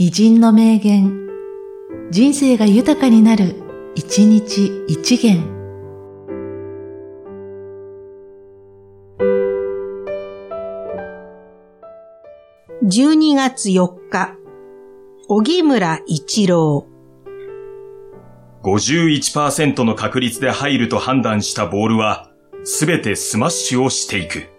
偉人の名言、人生が豊かになる、一日一言。12月4日、荻村伊智郎。51%の確率で入ると判断したボールは、すべてスマッシュをしていく。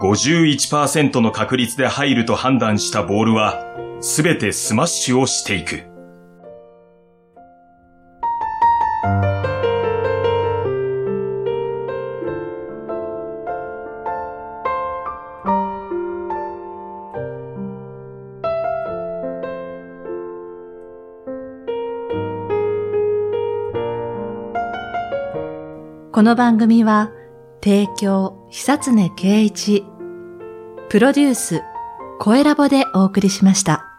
51%の確率で入ると判断したボールは、すべてスマッシュをしていく。この番組は、提供、久常圭一、プロデュース、声ラボでお送りしました。